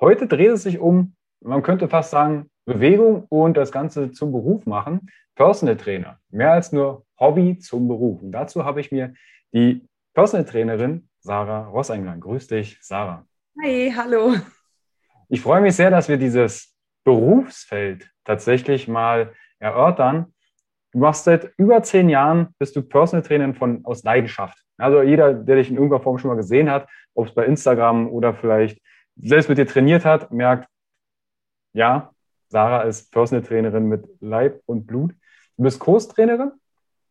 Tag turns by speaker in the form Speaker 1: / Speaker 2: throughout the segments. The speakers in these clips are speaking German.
Speaker 1: Heute dreht es sich um, man könnte fast sagen, Bewegung und das Ganze zum Beruf machen. Personal Trainer. Mehr als nur Hobby zum Beruf. Und dazu habe ich mir die Personal Trainerin Sarah Ross eingeladen. Grüß dich, Sarah.
Speaker 2: Hi, hallo.
Speaker 1: Ich freue mich sehr, dass wir dieses Berufsfeld tatsächlich mal erörtern. Du machst seit über zehn Jahren, bist du Personal Trainerin von, aus Leidenschaft. Also jeder, der dich in irgendeiner Form schon mal gesehen hat, ob es bei Instagram oder vielleicht selbst mit dir trainiert hat, merkt, ja, Sarah ist Personal Trainerin mit Leib und Blut. Du bist Kurstrainerin,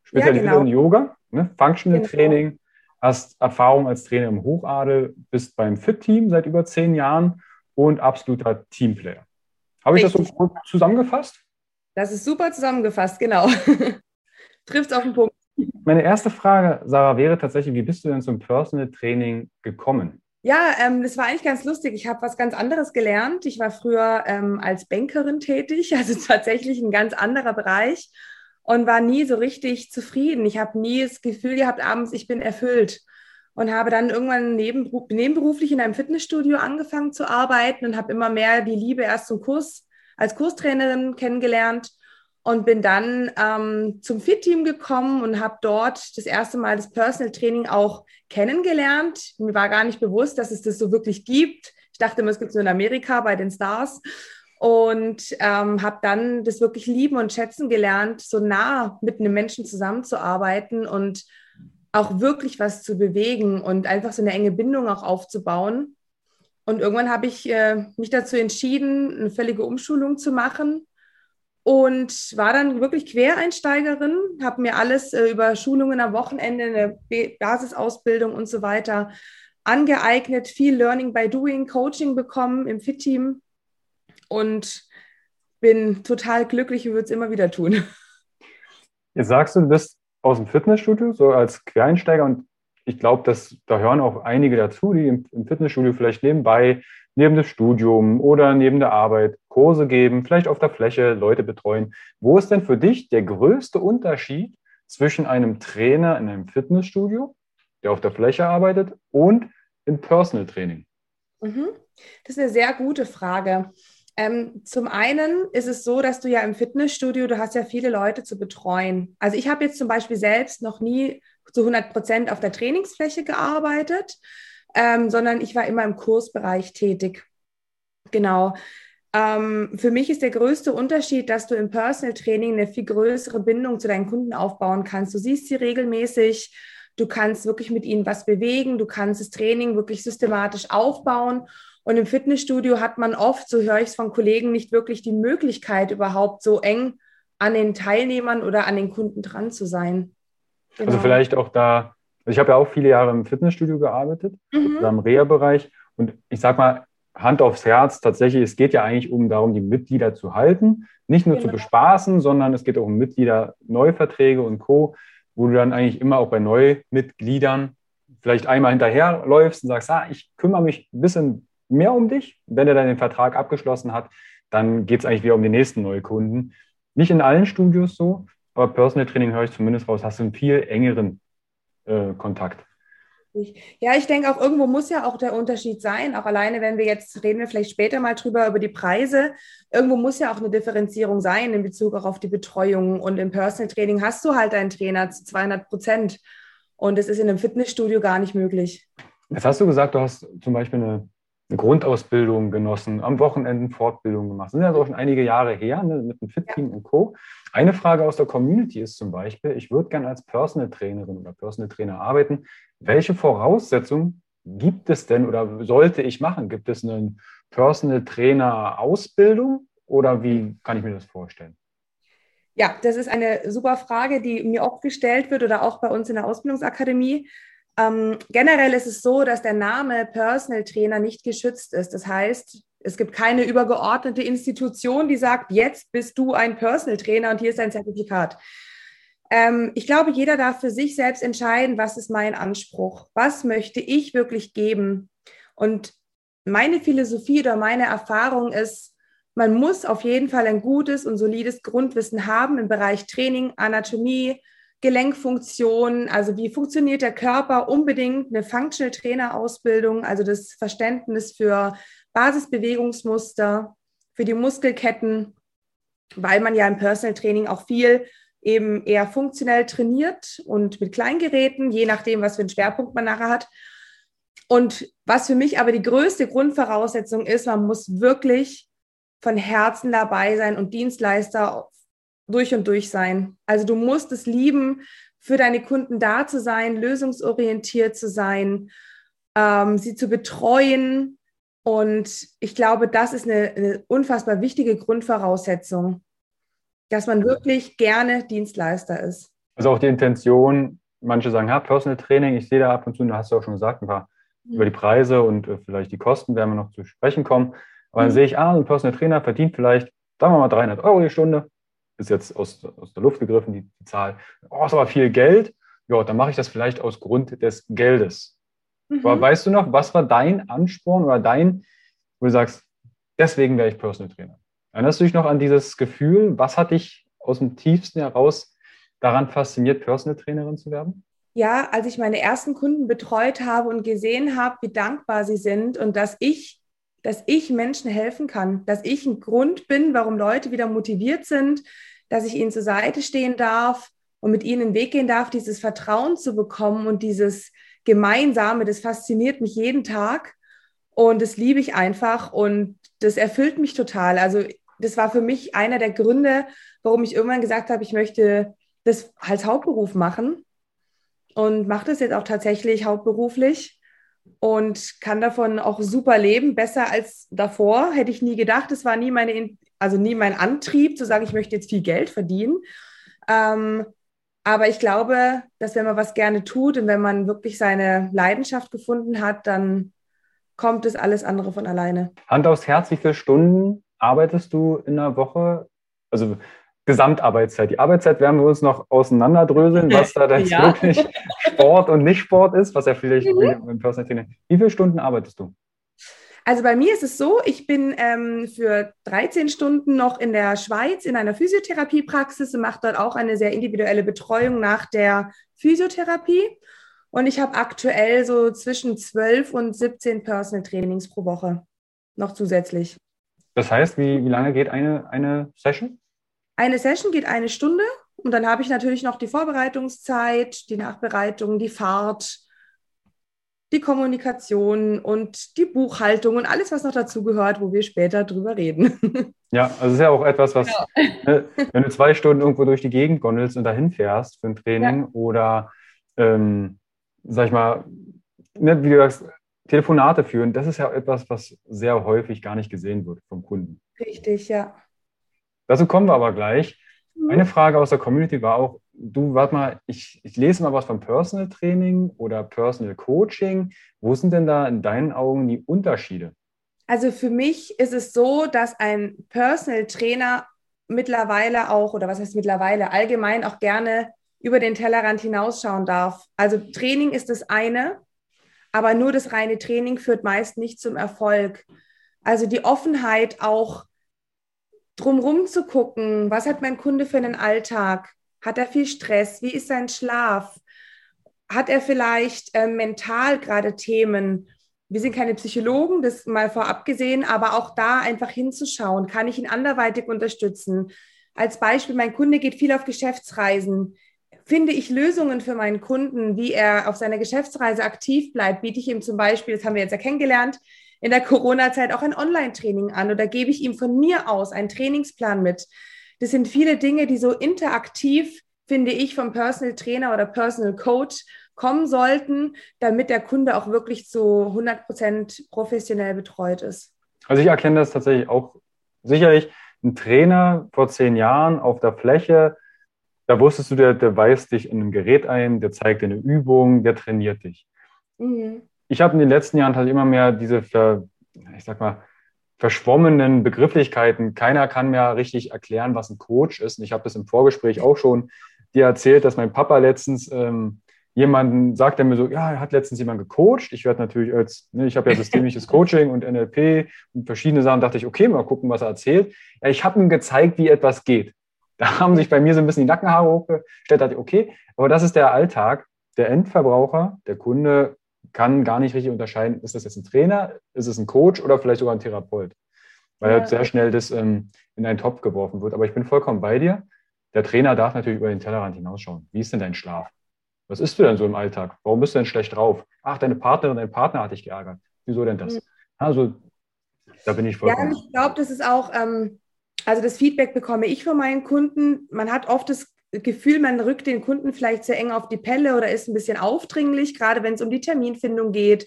Speaker 1: spezialisiert ja, genau. in Yoga, ne? Functional genau. Training, hast Erfahrung als Trainer im Hochadel, bist beim Fit-Team seit über zehn Jahren und absoluter Teamplayer. Habe ich das so gut zusammengefasst?
Speaker 2: Das ist super zusammengefasst, genau. Trifft auf den Punkt.
Speaker 1: Meine erste Frage, Sarah, wäre tatsächlich, wie bist du denn zum Personal Training gekommen?
Speaker 2: Ja, ähm, das war eigentlich ganz lustig. Ich habe was ganz anderes gelernt. Ich war früher ähm, als Bankerin tätig, also tatsächlich ein ganz anderer Bereich und war nie so richtig zufrieden. Ich habe nie das Gefühl gehabt, abends, ich bin erfüllt und habe dann irgendwann nebenberuflich in einem Fitnessstudio angefangen zu arbeiten und habe immer mehr die Liebe erst zum Kurs als Kurstrainerin kennengelernt und bin dann ähm, zum Fit-Team gekommen und habe dort das erste Mal das Personal Training auch kennengelernt. Mir war gar nicht bewusst, dass es das so wirklich gibt. Ich dachte immer, es gibt es nur in Amerika bei den Stars und ähm, habe dann das wirklich lieben und schätzen gelernt, so nah mit einem Menschen zusammenzuarbeiten und auch wirklich was zu bewegen und einfach so eine enge Bindung auch aufzubauen. Und irgendwann habe ich äh, mich dazu entschieden, eine völlige Umschulung zu machen und war dann wirklich Quereinsteigerin, habe mir alles äh, über Schulungen am Wochenende, eine Basisausbildung und so weiter angeeignet, viel Learning by Doing, Coaching bekommen im Fit-Team und bin total glücklich und würde es immer wieder tun.
Speaker 1: Jetzt sagst du, du bist aus dem Fitnessstudio, so als Quereinsteiger. Und ich glaube, dass da hören auch einige dazu, die im, im Fitnessstudio vielleicht nebenbei, neben dem Studium oder neben der Arbeit Kurse geben, vielleicht auf der Fläche Leute betreuen. Wo ist denn für dich der größte Unterschied zwischen einem Trainer in einem Fitnessstudio, der auf der Fläche arbeitet, und im Personal Training?
Speaker 2: Mhm. Das ist eine sehr gute Frage. Ähm, zum einen ist es so, dass du ja im Fitnessstudio, du hast ja viele Leute zu betreuen. Also ich habe jetzt zum Beispiel selbst noch nie zu 100 Prozent auf der Trainingsfläche gearbeitet, ähm, sondern ich war immer im Kursbereich tätig. Genau. Ähm, für mich ist der größte Unterschied, dass du im Personal Training eine viel größere Bindung zu deinen Kunden aufbauen kannst. Du siehst sie regelmäßig, du kannst wirklich mit ihnen was bewegen, du kannst das Training wirklich systematisch aufbauen und im Fitnessstudio hat man oft, so höre ich es von Kollegen, nicht wirklich die Möglichkeit, überhaupt so eng an den Teilnehmern oder an den Kunden dran zu sein.
Speaker 1: Also genau. Also vielleicht auch da, also ich habe ja auch viele Jahre im Fitnessstudio gearbeitet, mhm. im Reha-Bereich. Und ich sage mal, Hand aufs Herz, tatsächlich, es geht ja eigentlich um darum, die Mitglieder zu halten, nicht nur genau. zu bespaßen, sondern es geht auch um Mitglieder, Neuverträge und Co., wo du dann eigentlich immer auch bei Neumitgliedern vielleicht einmal hinterherläufst und sagst, ah, ich kümmere mich ein bisschen mehr um dich. Wenn er dann den Vertrag abgeschlossen hat, dann geht es eigentlich wieder um die nächsten Neukunden. Nicht in allen Studios so, aber Personal Training höre ich zumindest raus, hast du einen viel engeren äh, Kontakt.
Speaker 2: Ja, ich denke auch irgendwo muss ja auch der Unterschied sein. Auch alleine, wenn wir jetzt reden wir vielleicht später mal drüber über die Preise. Irgendwo muss ja auch eine Differenzierung sein in Bezug auch auf die Betreuung. Und im Personal Training hast du halt einen Trainer zu 200 Prozent. Und das ist in einem Fitnessstudio gar nicht möglich.
Speaker 1: Jetzt hast du gesagt, du hast zum Beispiel eine, eine Grundausbildung genossen, am Wochenende Fortbildung gemacht. Das sind ja auch schon einige Jahre her ne, mit dem Fit-Team und Co. Eine Frage aus der Community ist zum Beispiel, ich würde gerne als Personal Trainerin oder Personal Trainer arbeiten. Welche Voraussetzungen gibt es denn oder sollte ich machen? Gibt es eine Personal Trainer Ausbildung oder wie kann ich mir das vorstellen?
Speaker 2: Ja, das ist eine super Frage, die mir oft gestellt wird oder auch bei uns in der Ausbildungsakademie. Ähm, generell ist es so, dass der Name Personal Trainer nicht geschützt ist. Das heißt, es gibt keine übergeordnete Institution, die sagt, jetzt bist du ein Personal Trainer und hier ist dein Zertifikat. Ähm, ich glaube, jeder darf für sich selbst entscheiden, was ist mein Anspruch, was möchte ich wirklich geben. Und meine Philosophie oder meine Erfahrung ist, man muss auf jeden Fall ein gutes und solides Grundwissen haben im Bereich Training, Anatomie, Gelenkfunktion, also wie funktioniert der Körper, unbedingt eine Functional Trainer Ausbildung, also das Verständnis für Basisbewegungsmuster, für die Muskelketten, weil man ja im Personal Training auch viel eben eher funktionell trainiert und mit Kleingeräten, je nachdem, was für einen Schwerpunkt man nachher hat. Und was für mich aber die größte Grundvoraussetzung ist, man muss wirklich von Herzen dabei sein und Dienstleister durch und durch sein. Also du musst es lieben, für deine Kunden da zu sein, lösungsorientiert zu sein, ähm, sie zu betreuen, und ich glaube, das ist eine, eine unfassbar wichtige Grundvoraussetzung, dass man wirklich gerne Dienstleister ist.
Speaker 1: Also auch die Intention, manche sagen, ja, Personal Training, ich sehe da ab und zu, da hast du auch schon gesagt, ein paar mhm. über die Preise und äh, vielleicht die Kosten werden wir noch zu sprechen kommen. Aber dann mhm. sehe ich, ah, ein Personal Trainer verdient vielleicht, sagen wir mal, 300 Euro die Stunde. Ist jetzt aus, aus der Luft gegriffen, die, die Zahl. Oh, ist aber viel Geld. Ja, dann mache ich das vielleicht aus Grund des Geldes. Mhm. Aber weißt du noch, was war dein Ansporn oder dein, wo du sagst, deswegen wäre ich Personal Trainer? Erinnerst du dich noch an dieses Gefühl? Was hat dich aus dem tiefsten heraus daran fasziniert, Personal Trainerin zu werden?
Speaker 2: Ja, als ich meine ersten Kunden betreut habe und gesehen habe, wie dankbar sie sind und dass ich, dass ich Menschen helfen kann, dass ich ein Grund bin, warum Leute wieder motiviert sind, dass ich ihnen zur Seite stehen darf und mit ihnen den Weg gehen darf, dieses Vertrauen zu bekommen und dieses, Gemeinsame, das fasziniert mich jeden Tag und das liebe ich einfach und das erfüllt mich total. Also das war für mich einer der Gründe, warum ich irgendwann gesagt habe, ich möchte das als Hauptberuf machen und mache das jetzt auch tatsächlich hauptberuflich und kann davon auch super leben, besser als davor. Hätte ich nie gedacht. Es war nie meine, also nie mein Antrieb zu sagen, ich möchte jetzt viel Geld verdienen. Ähm, aber ich glaube, dass wenn man was gerne tut und wenn man wirklich seine Leidenschaft gefunden hat, dann kommt es alles andere von alleine.
Speaker 1: Hand aufs Herz, wie viele Stunden arbeitest du in der Woche? Also Gesamtarbeitszeit. Die Arbeitszeit werden wir uns noch auseinanderdröseln, was da jetzt ja. wirklich Sport und nicht Sport ist, was ja vielleicht mhm. im Personal Training. Wie viele Stunden arbeitest du?
Speaker 2: Also bei mir ist es so, ich bin ähm, für 13 Stunden noch in der Schweiz in einer Physiotherapiepraxis und mache dort auch eine sehr individuelle Betreuung nach der Physiotherapie. Und ich habe aktuell so zwischen 12 und 17 Personal Trainings pro Woche noch zusätzlich.
Speaker 1: Das heißt, wie, wie lange geht eine, eine Session?
Speaker 2: Eine Session geht eine Stunde und dann habe ich natürlich noch die Vorbereitungszeit, die Nachbereitung, die Fahrt, die Kommunikation und die Buchhaltung und alles, was noch dazu gehört, wo wir später drüber reden.
Speaker 1: Ja, also es ist ja auch etwas, was, ja. ne, wenn du zwei Stunden irgendwo durch die Gegend gondelst und dahin fährst für ein Training ja. oder, ähm, sag ich mal, ne, wie du sagst, Telefonate führen, das ist ja etwas, was sehr häufig gar nicht gesehen wird vom Kunden.
Speaker 2: Richtig, ja.
Speaker 1: Dazu kommen wir aber gleich. Mhm. Eine Frage aus der Community war auch, du, warte mal, ich, ich lese mal was vom Personal Training oder Personal Coaching. Wo sind denn da in deinen Augen die Unterschiede?
Speaker 2: Also für mich ist es so, dass ein Personal Trainer mittlerweile auch, oder was heißt mittlerweile, allgemein auch gerne über den Tellerrand hinausschauen darf. Also Training ist das eine, aber nur das reine Training führt meist nicht zum Erfolg. Also die Offenheit auch drumrum zu gucken, was hat mein Kunde für einen Alltag? Hat er viel Stress? Wie ist sein Schlaf? Hat er vielleicht äh, mental gerade Themen? Wir sind keine Psychologen, das mal vorab gesehen, aber auch da einfach hinzuschauen, kann ich ihn anderweitig unterstützen? Als Beispiel, mein Kunde geht viel auf Geschäftsreisen. Finde ich Lösungen für meinen Kunden, wie er auf seiner Geschäftsreise aktiv bleibt? Biete ich ihm zum Beispiel, das haben wir jetzt ja kennengelernt, in der Corona-Zeit auch ein Online-Training an oder gebe ich ihm von mir aus einen Trainingsplan mit? Das sind viele Dinge, die so interaktiv, finde ich, vom Personal Trainer oder Personal Coach kommen sollten, damit der Kunde auch wirklich zu 100 Prozent professionell betreut ist.
Speaker 1: Also ich erkenne das tatsächlich auch sicherlich. Ein Trainer vor zehn Jahren auf der Fläche, da wusstest du, der, der weist dich in einem Gerät ein, der zeigt dir eine Übung, der trainiert dich. Mhm ich habe in den letzten Jahren halt immer mehr diese, ver, ich sag mal, verschwommenen Begrifflichkeiten. Keiner kann mir richtig erklären, was ein Coach ist. Und ich habe das im Vorgespräch auch schon dir erzählt, dass mein Papa letztens ähm, jemanden sagt, der mir so, ja, er hat letztens jemanden gecoacht. Ich werde natürlich als, ne, ich habe ja systemisches Coaching und NLP und verschiedene Sachen, dachte ich, okay, mal gucken, was er erzählt. Ja, ich habe ihm gezeigt, wie etwas geht. Da haben sich bei mir so ein bisschen die Nackenhaare hochgestellt, dachte ich, okay, aber das ist der Alltag. Der Endverbraucher, der Kunde kann gar nicht richtig unterscheiden, ist das jetzt ein Trainer, ist es ein Coach oder vielleicht sogar ein Therapeut. Weil ja. halt sehr schnell das ähm, in einen Topf geworfen wird. Aber ich bin vollkommen bei dir. Der Trainer darf natürlich über den Tellerrand hinausschauen. Wie ist denn dein Schlaf? Was isst du denn so im Alltag? Warum bist du denn schlecht drauf? Ach, deine Partnerin, dein Partner hat dich geärgert. Wieso denn das? Mhm. Also, da bin ich vollkommen.
Speaker 2: Ja, ich glaube, das ist auch, ähm, also das Feedback bekomme ich von meinen Kunden. Man hat oft das Gefühl, man rückt den Kunden vielleicht sehr eng auf die Pelle oder ist ein bisschen aufdringlich, gerade wenn es um die Terminfindung geht.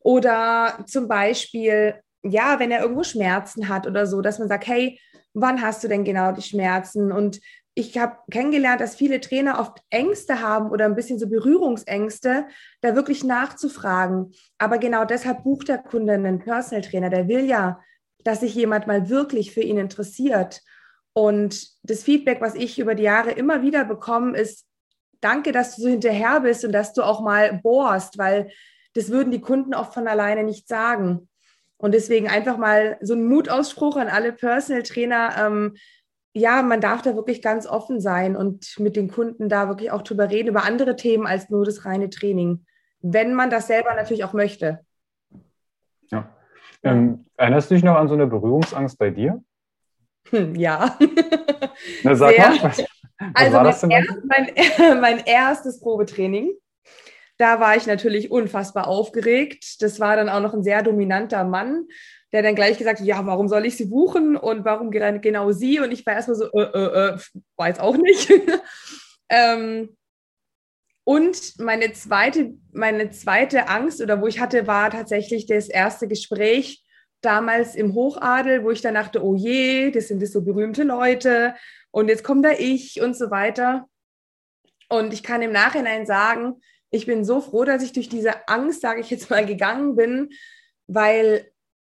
Speaker 2: Oder zum Beispiel, ja, wenn er irgendwo Schmerzen hat oder so, dass man sagt, hey, wann hast du denn genau die Schmerzen? Und ich habe kennengelernt, dass viele Trainer oft Ängste haben oder ein bisschen so Berührungsängste, da wirklich nachzufragen. Aber genau deshalb bucht der Kunde einen Personal Trainer. Der will ja, dass sich jemand mal wirklich für ihn interessiert. Und das Feedback, was ich über die Jahre immer wieder bekomme, ist, danke, dass du so hinterher bist und dass du auch mal bohrst, weil das würden die Kunden oft von alleine nicht sagen. Und deswegen einfach mal so ein Mutausspruch an alle Personal Trainer. Ähm, ja, man darf da wirklich ganz offen sein und mit den Kunden da wirklich auch drüber reden, über andere Themen als nur das reine Training, wenn man das selber natürlich auch möchte.
Speaker 1: Ja. Ähm, erinnerst du dich noch an so eine Berührungsangst bei dir?
Speaker 2: Hm, ja.
Speaker 1: Na, sag Sehr. mal, was, was
Speaker 2: also mein, erst, mein, mein, erstes Probetraining, da war ich natürlich unfassbar aufgeregt. Das war dann auch noch ein sehr dominanter Mann, der dann gleich gesagt hat, ja, warum soll ich sie buchen und warum genau sie? Und ich war erstmal so, äh, äh, äh, weiß auch nicht. ähm, und meine zweite, meine zweite Angst oder wo ich hatte, war tatsächlich das erste Gespräch damals im Hochadel, wo ich dann dachte, oh je, das sind das so berühmte Leute und jetzt kommt da ich und so weiter. Und ich kann im Nachhinein sagen, ich bin so froh, dass ich durch diese Angst, sage ich jetzt mal, gegangen bin, weil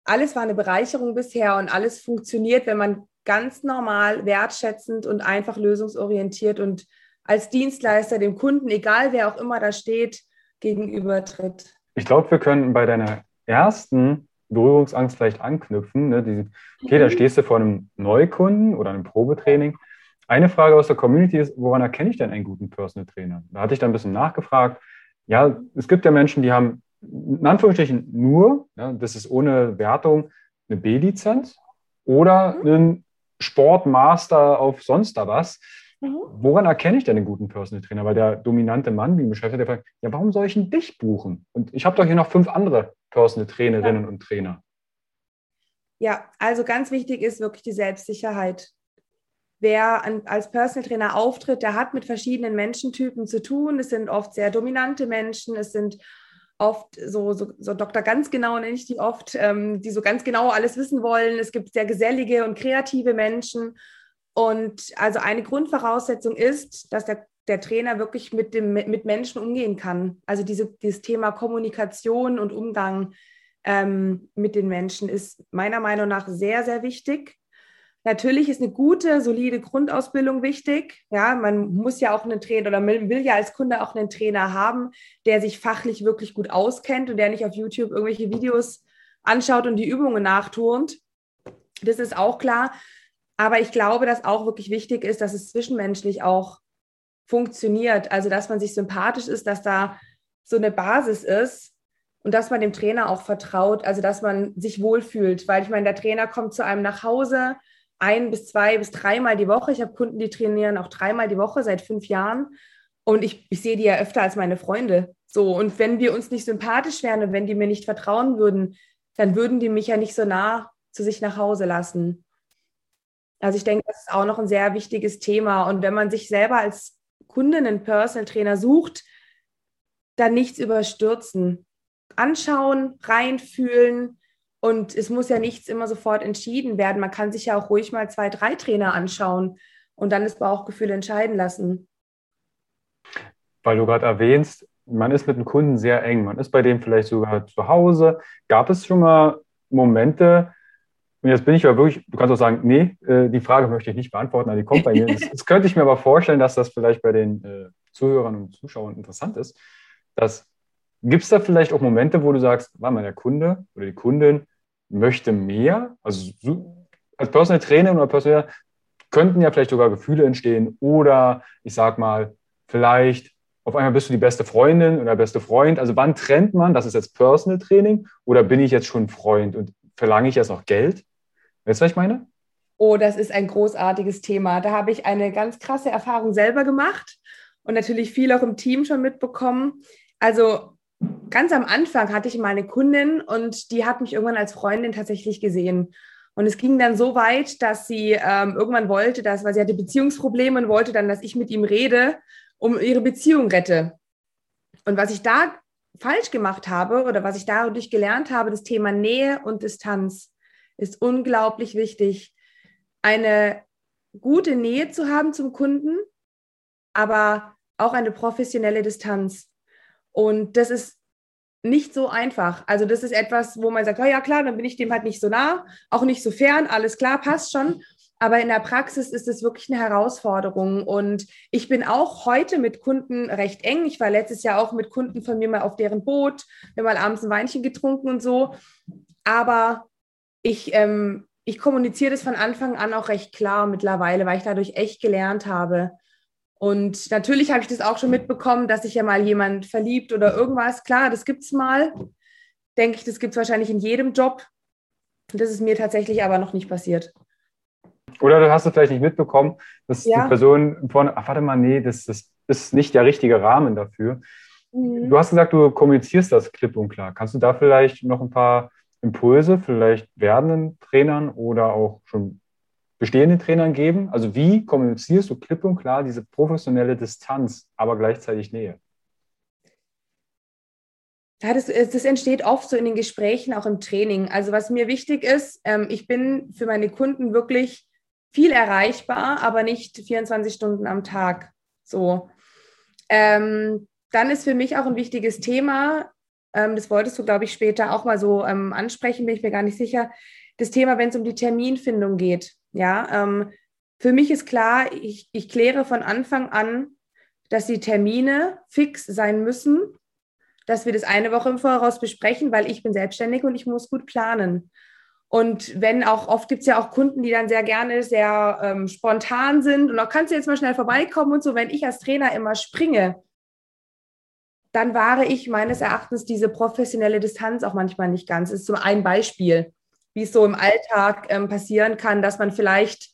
Speaker 2: alles war eine Bereicherung bisher und alles funktioniert, wenn man ganz normal, wertschätzend und einfach lösungsorientiert und als Dienstleister dem Kunden, egal wer auch immer da steht, gegenübertritt.
Speaker 1: Ich glaube, wir können bei deiner ersten Berührungsangst vielleicht anknüpfen. Ne? Die, okay, da mhm. stehst du vor einem Neukunden oder einem Probetraining. Eine Frage aus der Community ist, woran erkenne ich denn einen guten Personal Trainer? Da hatte ich dann ein bisschen nachgefragt. Ja, es gibt ja Menschen, die haben in Anführungsstrichen nur, ja, das ist ohne Wertung, eine B-Lizenz oder mhm. einen Sportmaster auf sonst da was. Mhm. Woran erkenne ich denn einen guten Personal Trainer? Weil der dominante Mann, wie ein Beschäftigter, der fragt, ja, warum soll ich denn dich buchen? Und ich habe doch hier noch fünf andere Personal Trainerinnen ja. und Trainer.
Speaker 2: Ja, also ganz wichtig ist wirklich die Selbstsicherheit. Wer an, als Personal Trainer auftritt, der hat mit verschiedenen Menschentypen zu tun. Es sind oft sehr dominante Menschen, es sind oft so, so, so Doktor ganz genau, nenne ich die oft, ähm, die so ganz genau alles wissen wollen. Es gibt sehr gesellige und kreative Menschen. Und also eine Grundvoraussetzung ist, dass der, der Trainer wirklich mit, dem, mit Menschen umgehen kann. Also diese, dieses Thema Kommunikation und Umgang ähm, mit den Menschen ist meiner Meinung nach sehr, sehr wichtig. Natürlich ist eine gute, solide Grundausbildung wichtig. Ja, man muss ja auch einen Trainer oder will ja als Kunde auch einen Trainer haben, der sich fachlich wirklich gut auskennt und der nicht auf YouTube irgendwelche Videos anschaut und die Übungen nachturnt. Das ist auch klar. Aber ich glaube, dass auch wirklich wichtig ist, dass es zwischenmenschlich auch funktioniert. Also, dass man sich sympathisch ist, dass da so eine Basis ist und dass man dem Trainer auch vertraut, also dass man sich wohlfühlt. Weil ich meine, der Trainer kommt zu einem nach Hause ein bis zwei bis dreimal die Woche. Ich habe Kunden, die trainieren auch dreimal die Woche seit fünf Jahren. Und ich, ich sehe die ja öfter als meine Freunde. So, und wenn wir uns nicht sympathisch wären und wenn die mir nicht vertrauen würden, dann würden die mich ja nicht so nah zu sich nach Hause lassen. Also ich denke, das ist auch noch ein sehr wichtiges Thema. Und wenn man sich selber als Kunde einen Personal Trainer sucht, dann nichts überstürzen. Anschauen, reinfühlen. Und es muss ja nichts immer sofort entschieden werden. Man kann sich ja auch ruhig mal zwei, drei Trainer anschauen und dann das Bauchgefühl entscheiden lassen.
Speaker 1: Weil du gerade erwähnst, man ist mit dem Kunden sehr eng. Man ist bei dem vielleicht sogar zu Hause. Gab es schon mal Momente, und jetzt bin ich ja wirklich, du kannst auch sagen, nee, äh, die Frage möchte ich nicht beantworten, die kommt bei mir. Das, das, könnte ich mir aber vorstellen, dass das vielleicht bei den äh, Zuhörern und Zuschauern interessant ist. Gibt es da vielleicht auch Momente, wo du sagst, war mal der Kunde oder die Kundin möchte mehr? Also als Personal Trainer oder Personal könnten ja vielleicht sogar Gefühle entstehen oder ich sag mal, vielleicht auf einmal bist du die beste Freundin oder beste Freund. Also wann trennt man, das ist jetzt Personal Training oder bin ich jetzt schon Freund und verlange ich jetzt noch Geld? Weißt du, was ich meine?
Speaker 2: Oh, das ist ein großartiges Thema. Da habe ich eine ganz krasse Erfahrung selber gemacht und natürlich viel auch im Team schon mitbekommen. Also ganz am Anfang hatte ich mal eine Kundin und die hat mich irgendwann als Freundin tatsächlich gesehen. Und es ging dann so weit, dass sie ähm, irgendwann wollte, dass, weil sie hatte Beziehungsprobleme und wollte dann, dass ich mit ihm rede um ihre Beziehung rette. Und was ich da falsch gemacht habe oder was ich dadurch gelernt habe, das Thema Nähe und Distanz ist unglaublich wichtig. Eine gute Nähe zu haben zum Kunden, aber auch eine professionelle Distanz. Und das ist nicht so einfach. Also das ist etwas, wo man sagt, oh ja klar, dann bin ich dem halt nicht so nah, auch nicht so fern, alles klar, passt schon. Aber in der Praxis ist es wirklich eine Herausforderung. Und ich bin auch heute mit Kunden recht eng. Ich war letztes Jahr auch mit Kunden von mir mal auf deren Boot. Wir mal abends ein Weinchen getrunken und so. Aber ich, ähm, ich kommuniziere das von Anfang an auch recht klar mittlerweile, weil ich dadurch echt gelernt habe. Und natürlich habe ich das auch schon mitbekommen, dass sich ja mal jemand verliebt oder irgendwas. Klar, das gibt es mal. Denke ich, das gibt es wahrscheinlich in jedem Job. Das ist mir tatsächlich aber noch nicht passiert.
Speaker 1: Oder du hast es vielleicht nicht mitbekommen, dass ja. die Person vorne, ach warte mal, nee, das, das ist nicht der richtige Rahmen dafür. Mhm. Du hast gesagt, du kommunizierst das klipp und klar. Kannst du da vielleicht noch ein paar Impulse vielleicht werdenden Trainern oder auch schon bestehenden Trainern geben? Also wie kommunizierst du klipp und klar diese professionelle Distanz, aber gleichzeitig Nähe?
Speaker 2: Ja, das, das, entsteht oft so in den Gesprächen, auch im Training. Also was mir wichtig ist, ähm, ich bin für meine Kunden wirklich viel erreichbar, aber nicht 24 Stunden am Tag. So. Ähm, dann ist für mich auch ein wichtiges Thema, das wolltest du, glaube ich, später auch mal so ähm, ansprechen, bin ich mir gar nicht sicher, das Thema, wenn es um die Terminfindung geht. Ja, ähm, für mich ist klar, ich, ich kläre von Anfang an, dass die Termine fix sein müssen, dass wir das eine Woche im Voraus besprechen, weil ich bin selbstständig und ich muss gut planen. Und wenn auch, oft gibt es ja auch Kunden, die dann sehr gerne sehr ähm, spontan sind und auch kannst du jetzt mal schnell vorbeikommen und so, wenn ich als Trainer immer springe, dann wahre ich meines Erachtens diese professionelle Distanz auch manchmal nicht ganz. Das ist so ein Beispiel, wie es so im Alltag ähm, passieren kann, dass man vielleicht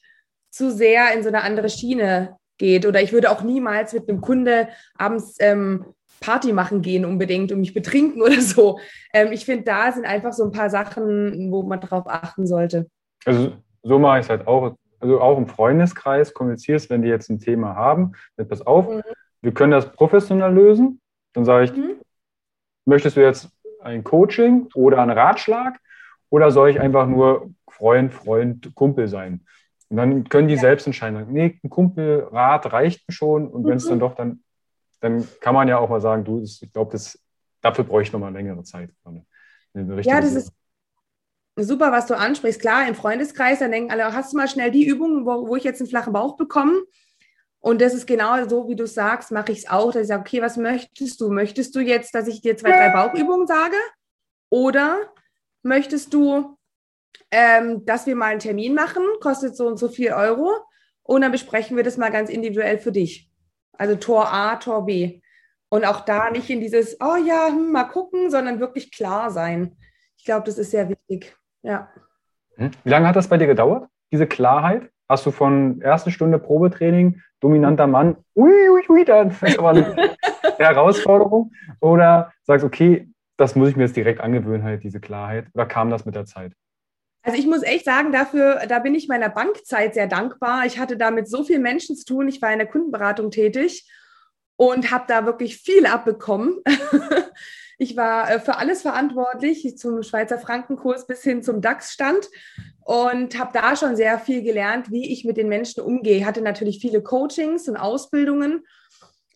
Speaker 2: zu sehr in so eine andere Schiene geht. Oder ich würde auch niemals mit einem Kunde abends ähm, Party machen gehen unbedingt und mich betrinken oder so. Ähm, ich finde, da sind einfach so ein paar Sachen, wo man darauf achten sollte.
Speaker 1: Also so mache ich es halt auch. Also auch im Freundeskreis kommunizierst, wenn die jetzt ein Thema haben, mit pass auf, mhm. wir können das professionell lösen. Dann sage ich, mhm. möchtest du jetzt ein Coaching oder einen Ratschlag oder soll ich einfach nur Freund, Freund, Kumpel sein? Und dann können die ja. selbst entscheiden, nee, ein Kumpelrat reicht mir schon und mhm. wenn es dann doch dann dann kann man ja auch mal sagen, du, ich glaube, dafür bräuchte ich noch mal längere Zeit.
Speaker 2: ja, das ist super, was du ansprichst. Klar, im Freundeskreis, dann denken alle, hast du mal schnell die Übung, wo, wo ich jetzt einen flachen Bauch bekomme? Und das ist genau so, wie du sagst, mache ich es auch, dass ich sage, okay, was möchtest du? Möchtest du jetzt, dass ich dir zwei, drei Bauchübungen sage? Oder möchtest du ähm, dass wir mal einen Termin machen, kostet so und so viel Euro. Und dann besprechen wir das mal ganz individuell für dich. Also Tor A, Tor B. Und auch da nicht in dieses, oh ja, hm, mal gucken, sondern wirklich klar sein. Ich glaube, das ist sehr wichtig. Ja.
Speaker 1: Hm? Wie lange hat das bei dir gedauert, diese Klarheit? Hast du von erster Stunde Probetraining, dominanter Mann, ui, ui, ui, das ist aber eine Herausforderung? Oder sagst, okay, das muss ich mir jetzt direkt angewöhnen, halt diese Klarheit? Oder kam das mit der Zeit?
Speaker 2: Also ich muss echt sagen, dafür, da bin ich meiner Bankzeit sehr dankbar. Ich hatte da mit so vielen Menschen zu tun. Ich war in der Kundenberatung tätig und habe da wirklich viel abbekommen. ich war äh, für alles verantwortlich, zum Schweizer Frankenkurs bis hin zum DAX-Stand und habe da schon sehr viel gelernt, wie ich mit den Menschen umgehe. Hatte natürlich viele Coachings und Ausbildungen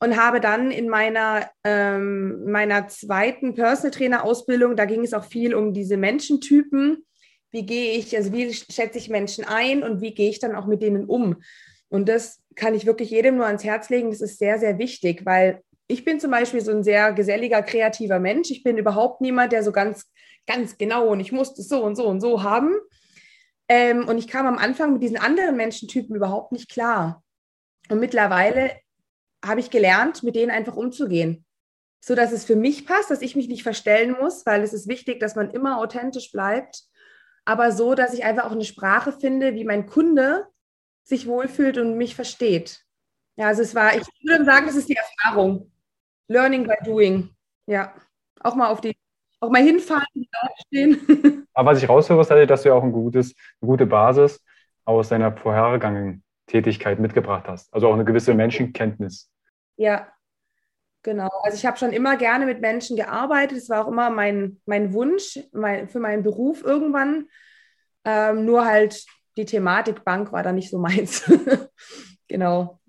Speaker 2: und habe dann in meiner, ähm, meiner zweiten Personal Trainer Ausbildung, da ging es auch viel um diese Menschentypen wie gehe ich, also wie schätze ich Menschen ein und wie gehe ich dann auch mit denen um. Und das kann ich wirklich jedem nur ans Herz legen. Das ist sehr, sehr wichtig, weil ich bin zum Beispiel so ein sehr geselliger, kreativer Mensch. Ich bin überhaupt niemand, der so ganz, ganz genau und ich muss das so und so und so haben. Ähm, und ich kam am Anfang mit diesen anderen Menschentypen überhaupt nicht klar. Und mittlerweile habe ich gelernt, mit denen einfach umzugehen. So dass es für mich passt, dass ich mich nicht verstellen muss, weil es ist wichtig, dass man immer authentisch bleibt aber so, dass ich einfach auch eine Sprache finde, wie mein Kunde sich wohlfühlt und mich versteht. Ja, also es war, ich würde sagen, das ist die Erfahrung. Learning by doing. Ja, auch mal auf die, auch mal hinfahren, aufstehen.
Speaker 1: Aber was ich raushöre, ist, dass du ja auch ein gutes, eine gute Basis aus deiner vorhergegangenen Tätigkeit mitgebracht hast. Also auch eine gewisse Menschenkenntnis.
Speaker 2: Ja, Genau, also ich habe schon immer gerne mit Menschen gearbeitet. Es war auch immer mein, mein Wunsch mein, für meinen Beruf irgendwann. Ähm, nur halt die Thematik Bank war da nicht so meins. genau.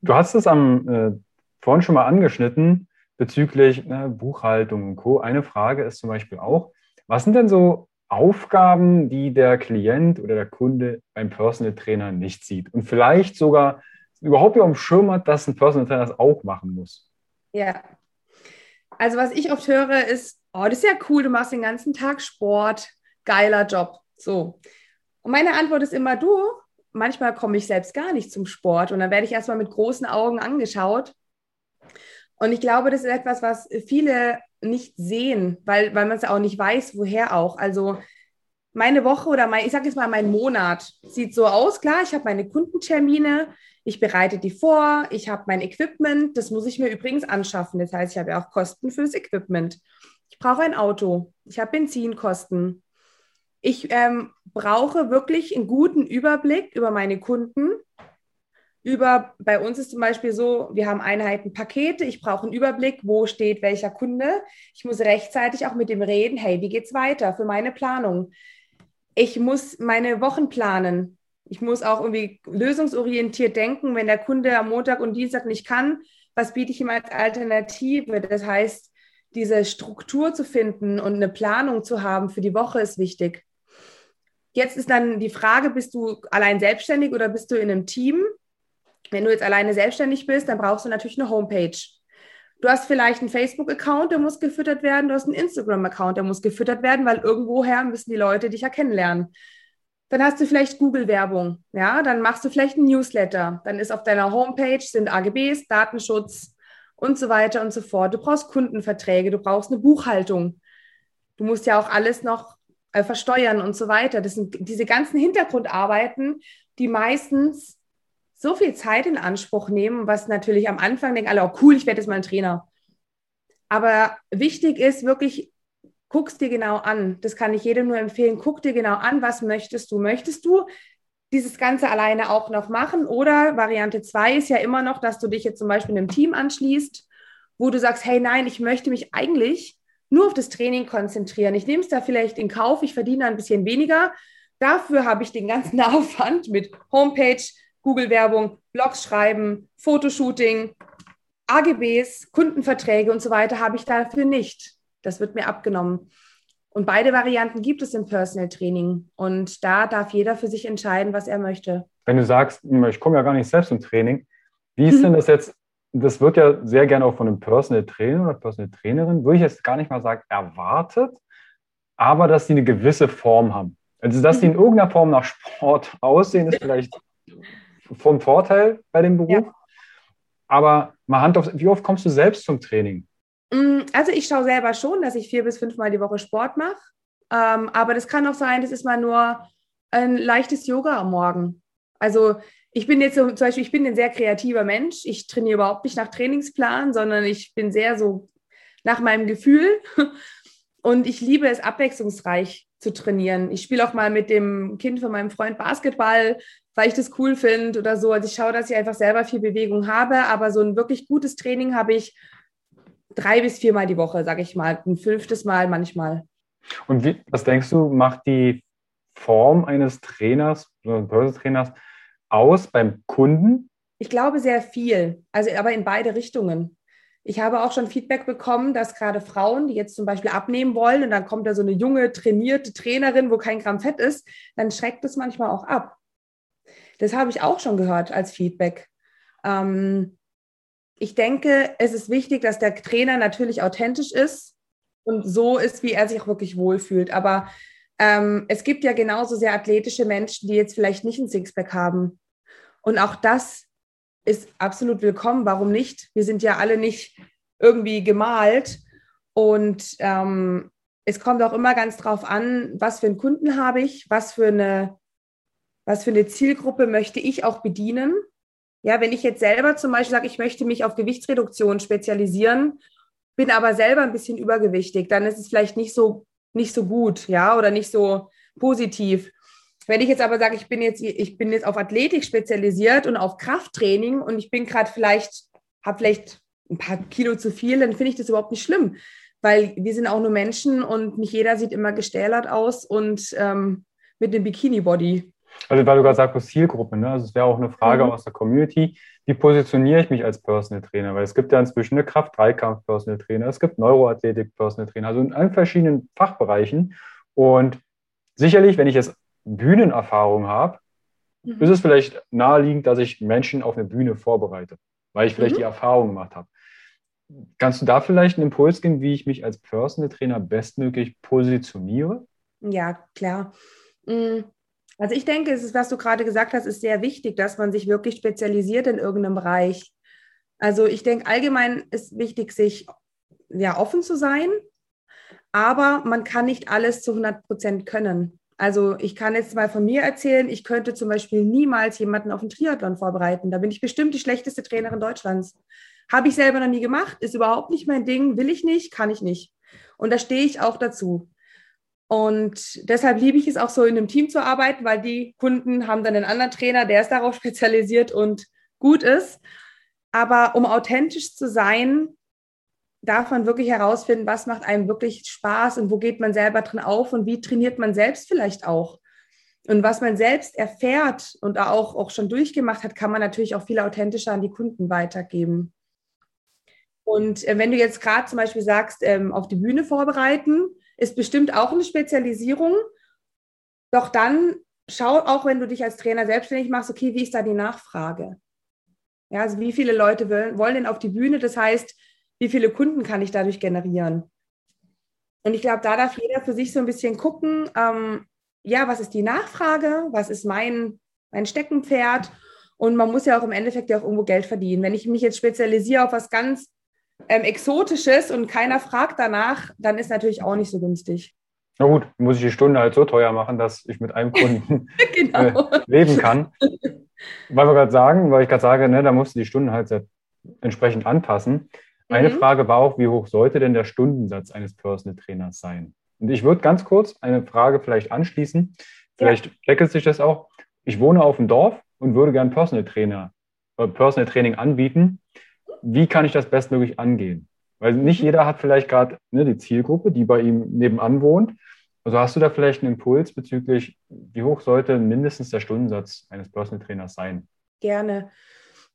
Speaker 1: Du hast es am äh, vorhin schon mal angeschnitten bezüglich ne, Buchhaltung und Co. Eine Frage ist zum Beispiel auch, was sind denn so Aufgaben, die der Klient oder der Kunde beim Personal Trainer nicht sieht und vielleicht sogar überhaupt auf dem Schirm hat, dass ein Personal Trainer das auch machen muss.
Speaker 2: Ja. Also was ich oft höre ist, oh, das ist ja cool, du machst den ganzen Tag Sport, geiler Job. So. Und meine Antwort ist immer, du, manchmal komme ich selbst gar nicht zum Sport und dann werde ich erstmal mit großen Augen angeschaut. Und ich glaube, das ist etwas, was viele nicht sehen, weil, weil man es auch nicht weiß, woher auch. Also meine Woche oder mein, ich sage jetzt mal, mein Monat sieht so aus. Klar, ich habe meine Kundentermine, ich bereite die vor, ich habe mein Equipment, das muss ich mir übrigens anschaffen. Das heißt, ich habe ja auch Kosten fürs Equipment. Ich brauche ein Auto, ich habe Benzinkosten. Ich ähm, brauche wirklich einen guten Überblick über meine Kunden. Über, bei uns ist zum Beispiel so, wir haben Einheiten Pakete, ich brauche einen Überblick, wo steht welcher Kunde. Ich muss rechtzeitig auch mit dem reden, hey, wie geht's weiter für meine Planung? Ich muss meine Wochen planen. Ich muss auch irgendwie lösungsorientiert denken, wenn der Kunde am Montag und Dienstag nicht kann, was biete ich ihm als Alternative? Das heißt, diese Struktur zu finden und eine Planung zu haben für die Woche ist wichtig. Jetzt ist dann die Frage, bist du allein selbstständig oder bist du in einem Team? Wenn du jetzt alleine selbstständig bist, dann brauchst du natürlich eine Homepage. Du hast vielleicht einen Facebook-Account, der muss gefüttert werden. Du hast einen Instagram-Account, der muss gefüttert werden, weil irgendwoher müssen die Leute dich ja kennenlernen. Dann hast du vielleicht Google-Werbung, ja, dann machst du vielleicht einen Newsletter. Dann ist auf deiner Homepage sind AGBs, Datenschutz und so weiter und so fort. Du brauchst Kundenverträge, du brauchst eine Buchhaltung. Du musst ja auch alles noch äh, versteuern und so weiter. Das sind diese ganzen Hintergrundarbeiten, die meistens so viel Zeit in Anspruch nehmen, was natürlich am Anfang denken alle, oh cool, ich werde jetzt mal ein Trainer. Aber wichtig ist wirklich guckst dir genau an. Das kann ich jedem nur empfehlen. Guck dir genau an, was möchtest du. Möchtest du dieses Ganze alleine auch noch machen? Oder Variante 2 ist ja immer noch, dass du dich jetzt zum Beispiel einem Team anschließt, wo du sagst, hey nein, ich möchte mich eigentlich nur auf das Training konzentrieren. Ich nehme es da vielleicht in Kauf, ich verdiene ein bisschen weniger. Dafür habe ich den ganzen Aufwand mit Homepage, Google-Werbung, Blogs schreiben, Fotoshooting, AGBs, Kundenverträge und so weiter habe ich dafür nicht. Das wird mir abgenommen. Und beide Varianten gibt es im Personal Training. Und da darf jeder für sich entscheiden, was er möchte.
Speaker 1: Wenn du sagst, ich komme ja gar nicht selbst im Training, wie ist denn das jetzt? Das wird ja sehr gerne auch von einem Personal Trainer oder Personal Trainerin, würde ich jetzt gar nicht mal sagen, erwartet. aber dass sie eine gewisse Form haben. Also, dass sie in irgendeiner Form nach Sport aussehen, ist vielleicht vom Vorteil bei dem Beruf. Ja. Aber mal Hand auf, wie oft kommst du selbst zum Training?
Speaker 2: Mm, also ich schaue selber schon, dass ich vier bis fünfmal die Woche Sport mache. Ähm, aber das kann auch sein, das ist mal nur ein leichtes Yoga am Morgen. Also ich bin jetzt so, zum Beispiel, ich bin ein sehr kreativer Mensch. Ich trainiere überhaupt nicht nach Trainingsplan, sondern ich bin sehr so nach meinem Gefühl. Und ich liebe es, abwechslungsreich zu trainieren. Ich spiele auch mal mit dem Kind von meinem Freund Basketball, weil ich das cool finde oder so. Also ich schaue, dass ich einfach selber viel Bewegung habe, aber so ein wirklich gutes Training habe ich drei bis viermal die Woche, sage ich mal. Ein fünftes Mal manchmal.
Speaker 1: Und wie, was denkst du, macht die Form eines Trainers oder Börsetrainers aus beim Kunden?
Speaker 2: Ich glaube sehr viel, also aber in beide Richtungen. Ich habe auch schon Feedback bekommen, dass gerade Frauen, die jetzt zum Beispiel abnehmen wollen und dann kommt da so eine junge, trainierte Trainerin, wo kein Gramm Fett ist, dann schreckt es manchmal auch ab. Das habe ich auch schon gehört als Feedback. Ähm, ich denke, es ist wichtig, dass der Trainer natürlich authentisch ist und so ist, wie er sich auch wirklich wohlfühlt. Aber ähm, es gibt ja genauso sehr athletische Menschen, die jetzt vielleicht nicht ein Sixpack haben. Und auch das ist absolut willkommen. Warum nicht? Wir sind ja alle nicht irgendwie gemalt. Und ähm, es kommt auch immer ganz drauf an, was für einen Kunden habe ich, was für eine, was für eine Zielgruppe möchte ich auch bedienen. Ja, wenn ich jetzt selber zum Beispiel sage, ich möchte mich auf Gewichtsreduktion spezialisieren, bin aber selber ein bisschen übergewichtig, dann ist es vielleicht nicht so nicht so gut, ja, oder nicht so positiv. Wenn ich jetzt aber sage, ich bin jetzt, ich bin jetzt auf Athletik spezialisiert und auf Krafttraining und ich bin gerade vielleicht, habe vielleicht ein paar Kilo zu viel, dann finde ich das überhaupt nicht schlimm, weil wir sind auch nur Menschen und nicht jeder sieht immer gestählert aus und ähm, mit einem Bikini-Body.
Speaker 1: Also weil du gerade sagst, Zielgruppe, ne? Also es wäre auch eine Frage mhm. aus der Community, wie positioniere ich mich als Personal Trainer? Weil es gibt ja inzwischen eine Kraft-Dreikampf-Personal Trainer, es gibt Neuroathletik-Personal Trainer, also in allen verschiedenen Fachbereichen. Und sicherlich, wenn ich jetzt Bühnenerfahrung habe, mhm. ist es vielleicht naheliegend, dass ich Menschen auf eine Bühne vorbereite, weil ich vielleicht mhm. die Erfahrung gemacht habe. Kannst du da vielleicht einen Impuls geben, wie ich mich als Personal Trainer bestmöglich positioniere?
Speaker 2: Ja, klar. Mhm. Also ich denke, es ist, was du gerade gesagt hast, ist sehr wichtig, dass man sich wirklich spezialisiert in irgendeinem Bereich. Also ich denke, allgemein ist wichtig, sich ja offen zu sein, aber man kann nicht alles zu 100 Prozent können. Also ich kann jetzt mal von mir erzählen, ich könnte zum Beispiel niemals jemanden auf einen Triathlon vorbereiten. Da bin ich bestimmt die schlechteste Trainerin Deutschlands. Habe ich selber noch nie gemacht, ist überhaupt nicht mein Ding, will ich nicht, kann ich nicht. Und da stehe ich auch dazu. Und deshalb liebe ich es auch so, in einem Team zu arbeiten, weil die Kunden haben dann einen anderen Trainer, der ist darauf spezialisiert und gut ist. Aber um authentisch zu sein, darf man wirklich herausfinden, was macht einem wirklich Spaß und wo geht man selber drin auf und wie trainiert man selbst vielleicht auch. Und was man selbst erfährt und auch, auch schon durchgemacht hat, kann man natürlich auch viel authentischer an die Kunden weitergeben. Und äh, wenn du jetzt gerade zum Beispiel sagst, ähm, auf die Bühne vorbereiten, ist bestimmt auch eine Spezialisierung. Doch dann schau auch, wenn du dich als Trainer selbstständig machst, okay, wie ist da die Nachfrage? Ja, also wie viele Leute wollen, wollen denn auf die Bühne? Das heißt, wie viele Kunden kann ich dadurch generieren? Und ich glaube, da darf jeder für sich so ein bisschen gucken, ähm, ja, was ist die Nachfrage? Was ist mein, mein Steckenpferd? Und man muss ja auch im Endeffekt ja auch irgendwo Geld verdienen. Wenn ich mich jetzt spezialisiere auf was ganz ähm, Exotisches und keiner fragt danach, dann ist natürlich auch nicht so günstig.
Speaker 1: Na gut, muss ich die Stunde halt so teuer machen, dass ich mit einem Kunden genau. leben kann. Weil wir gerade sagen, weil ich gerade sage, ne, da musst du die Stunden halt entsprechend anpassen. Eine mhm. Frage war auch, wie hoch sollte denn der Stundensatz eines Personal Trainers sein? Und ich würde ganz kurz eine Frage vielleicht anschließen. Vielleicht ja. deckelt sich das auch. Ich wohne auf dem Dorf und würde gern Personal Trainer, äh, Personal Training anbieten wie kann ich das bestmöglich angehen? Weil nicht jeder hat vielleicht gerade ne, die Zielgruppe, die bei ihm nebenan wohnt. Also hast du da vielleicht einen Impuls bezüglich, wie hoch sollte mindestens der Stundensatz eines Personal Trainers sein?
Speaker 2: Gerne.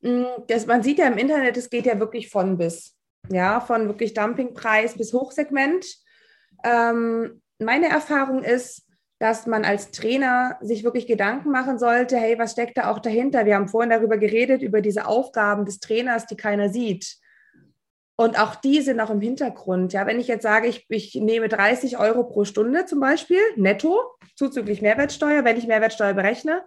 Speaker 2: Mm, das, man sieht ja im Internet, es geht ja wirklich von bis. Ja, von wirklich Dumpingpreis bis Hochsegment. Ähm, meine Erfahrung ist, dass man als Trainer sich wirklich Gedanken machen sollte, hey, was steckt da auch dahinter? Wir haben vorhin darüber geredet, über diese Aufgaben des Trainers, die keiner sieht. Und auch die sind auch im Hintergrund. Ja, wenn ich jetzt sage, ich, ich nehme 30 Euro pro Stunde zum Beispiel, netto, zuzüglich Mehrwertsteuer, wenn ich Mehrwertsteuer berechne,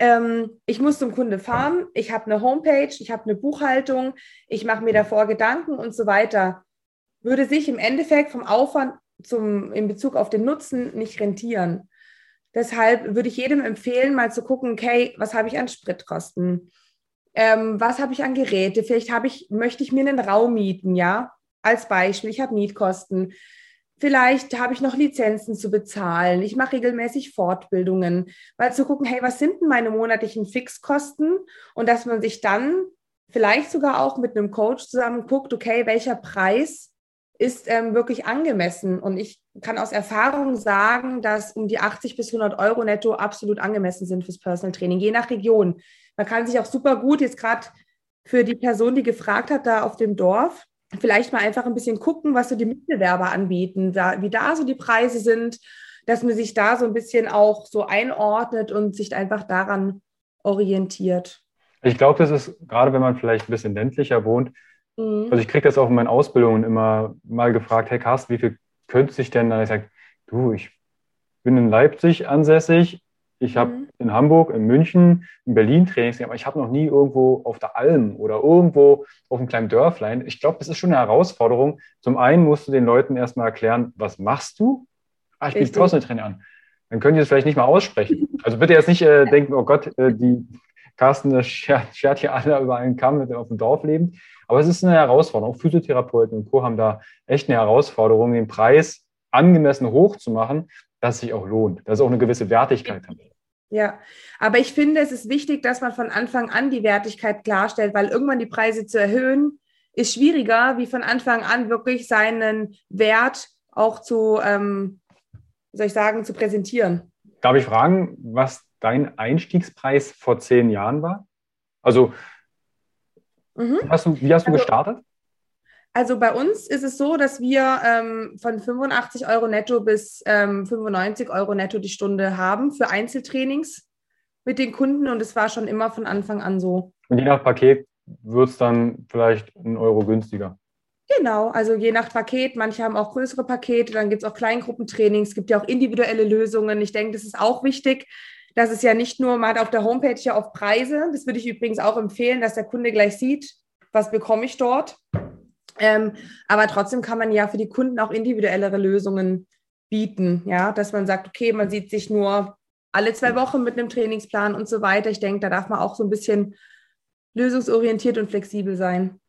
Speaker 2: ähm, ich muss zum Kunde fahren, ich habe eine Homepage, ich habe eine Buchhaltung, ich mache mir davor Gedanken und so weiter, würde sich im Endeffekt vom Aufwand zum, in Bezug auf den Nutzen nicht rentieren. Deshalb würde ich jedem empfehlen, mal zu gucken, okay, was habe ich an Spritkosten? Ähm, was habe ich an Geräte? Vielleicht habe ich, möchte ich mir einen Raum mieten, ja? Als Beispiel, ich habe Mietkosten. Vielleicht habe ich noch Lizenzen zu bezahlen. Ich mache regelmäßig Fortbildungen, mal zu gucken, hey, was sind denn meine monatlichen Fixkosten? Und dass man sich dann vielleicht sogar auch mit einem Coach zusammen guckt, okay, welcher Preis ist ähm, wirklich angemessen? Und ich kann aus Erfahrung sagen, dass um die 80 bis 100 Euro netto absolut angemessen sind fürs Personal Training, je nach Region. Man kann sich auch super gut jetzt gerade für die Person, die gefragt hat, da auf dem Dorf, vielleicht mal einfach ein bisschen gucken, was so die Mitbewerber anbieten, da, wie da so die Preise sind, dass man sich da so ein bisschen auch so einordnet und sich einfach daran orientiert.
Speaker 1: Ich glaube, das ist gerade, wenn man vielleicht ein bisschen ländlicher wohnt, mhm. also ich kriege das auch in meinen Ausbildungen immer mal gefragt, hey Carsten, wie viel könnte sich denn, dann ich sage, du, ich bin in Leipzig ansässig, ich habe mhm. in Hamburg, in München, in Berlin Trainings aber ich habe noch nie irgendwo auf der Alm oder irgendwo auf einem kleinen Dörflein. Ich glaube, das ist schon eine Herausforderung. Zum einen musst du den Leuten erstmal erklären, was machst du? Ah, ich biete Personal Trainer an. Dann können die das vielleicht nicht mal aussprechen. Also bitte jetzt nicht äh, denken, oh Gott, äh, die Carsten schert, schert hier alle über einen Kamm, mit auf dem Dorf leben. Aber es ist eine Herausforderung. Auch Physiotherapeuten und Co. haben da echt eine Herausforderung, den Preis angemessen hoch zu machen, dass es sich auch lohnt, dass es auch eine gewisse Wertigkeit hat.
Speaker 2: Ja, aber ich finde, es ist wichtig, dass man von Anfang an die Wertigkeit klarstellt, weil irgendwann die Preise zu erhöhen, ist schwieriger, wie von Anfang an wirklich seinen Wert auch zu, ähm, soll ich sagen, zu präsentieren.
Speaker 1: Darf ich fragen, was dein Einstiegspreis vor zehn Jahren war? Also, mhm. hast du, wie hast du also, gestartet?
Speaker 2: Also bei uns ist es so, dass wir ähm, von 85 Euro netto bis ähm, 95 Euro netto die Stunde haben für Einzeltrainings mit den Kunden und es war schon immer von Anfang an so.
Speaker 1: Und je nach Paket wird es dann vielleicht ein Euro günstiger.
Speaker 2: Genau, also je nach Paket. Manche haben auch größere Pakete, dann gibt es auch Kleingruppentrainings, es gibt ja auch individuelle Lösungen. Ich denke, das ist auch wichtig, dass es ja nicht nur, man hat auf der Homepage ja auf Preise, das würde ich übrigens auch empfehlen, dass der Kunde gleich sieht, was bekomme ich dort. Ähm, aber trotzdem kann man ja für die Kunden auch individuellere Lösungen bieten, ja, dass man sagt, okay, man sieht sich nur alle zwei Wochen mit einem Trainingsplan und so weiter. Ich denke, da darf man auch so ein bisschen lösungsorientiert und flexibel sein.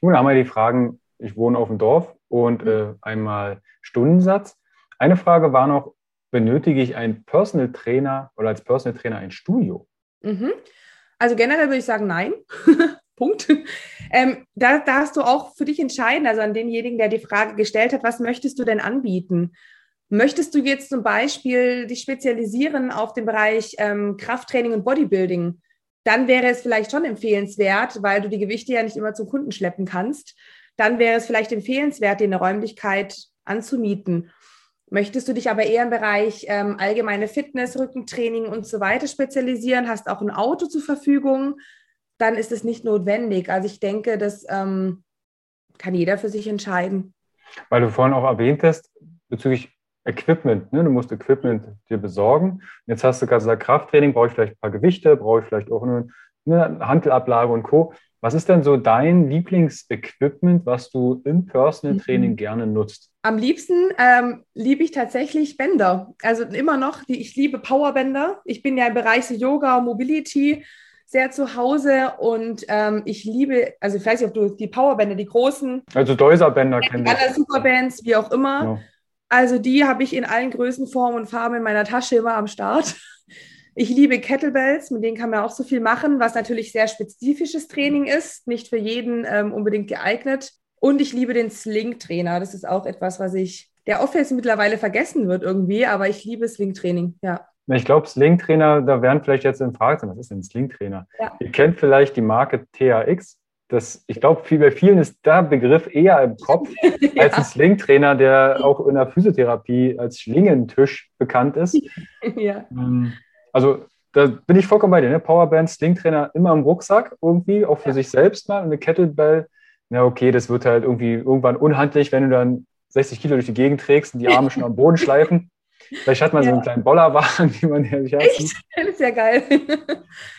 Speaker 1: Nun haben wir die Fragen, ich wohne auf dem Dorf und mhm. äh, einmal Stundensatz. Eine Frage war noch, benötige ich einen Personal Trainer oder als Personal Trainer ein Studio?
Speaker 2: Mhm. Also generell würde ich sagen, nein. Punkt. Ähm, da darfst du auch für dich entscheiden, also an denjenigen, der die Frage gestellt hat, was möchtest du denn anbieten? Möchtest du jetzt zum Beispiel dich spezialisieren auf den Bereich ähm, Krafttraining und Bodybuilding? Dann wäre es vielleicht schon empfehlenswert, weil du die Gewichte ja nicht immer zum Kunden schleppen kannst. Dann wäre es vielleicht empfehlenswert, dir eine Räumlichkeit anzumieten. Möchtest du dich aber eher im Bereich ähm, allgemeine Fitness, Rückentraining und so weiter spezialisieren, hast auch ein Auto zur Verfügung, dann ist es nicht notwendig. Also ich denke, das ähm, kann jeder für sich entscheiden.
Speaker 1: Weil du vorhin auch erwähnt hast, bezüglich Equipment, ne? du musst Equipment dir besorgen. Jetzt hast du gerade gesagt, Krafttraining, brauche ich vielleicht ein paar Gewichte, brauche ich vielleicht auch eine, eine Handelablage und Co. Was ist denn so dein Lieblingsequipment, was du im Personal Training mhm. gerne nutzt?
Speaker 2: Am liebsten ähm, liebe ich tatsächlich Bänder. Also immer noch, ich liebe Powerbänder. Ich bin ja im Bereich so Yoga, Mobility sehr zu Hause und ähm, ich liebe, also ich weiß nicht, ob du die Powerbänder, die großen.
Speaker 1: Also Deuserbänder kennst
Speaker 2: du. Superbands, wie auch immer. Ja. Also die habe ich in allen Größen, Formen und Farben in meiner Tasche immer am Start. Ich liebe Kettlebells, mit denen kann man auch so viel machen, was natürlich sehr spezifisches Training ist, nicht für jeden ähm, unbedingt geeignet. Und ich liebe den Sling-Trainer. Das ist auch etwas, was ich, der oft jetzt mittlerweile vergessen wird irgendwie, aber ich liebe Sling-Training, ja.
Speaker 1: Ich glaube, Sling-Trainer, da werden vielleicht jetzt in Frage was ist denn Sling-Trainer? Ja. Ihr kennt vielleicht die Marke THX. Das, ich glaube, viel, bei vielen ist der Begriff eher im Kopf ja. als ein Sling-Trainer, der auch in der Physiotherapie als Schlingentisch bekannt ist. Ja. Ähm, also da bin ich vollkommen bei dir. Ne? Powerband, Sling-Trainer immer im Rucksack irgendwie, auch für ja. sich selbst mal. Eine Kettlebell ja, okay, das wird halt irgendwie irgendwann unhandlich, wenn du dann 60 Kilo durch die Gegend trägst und die Arme schon am Boden schleifen. Vielleicht hat man ja. so einen kleinen Bollerwagen, den man sich
Speaker 2: Echt? Das ist ja geil.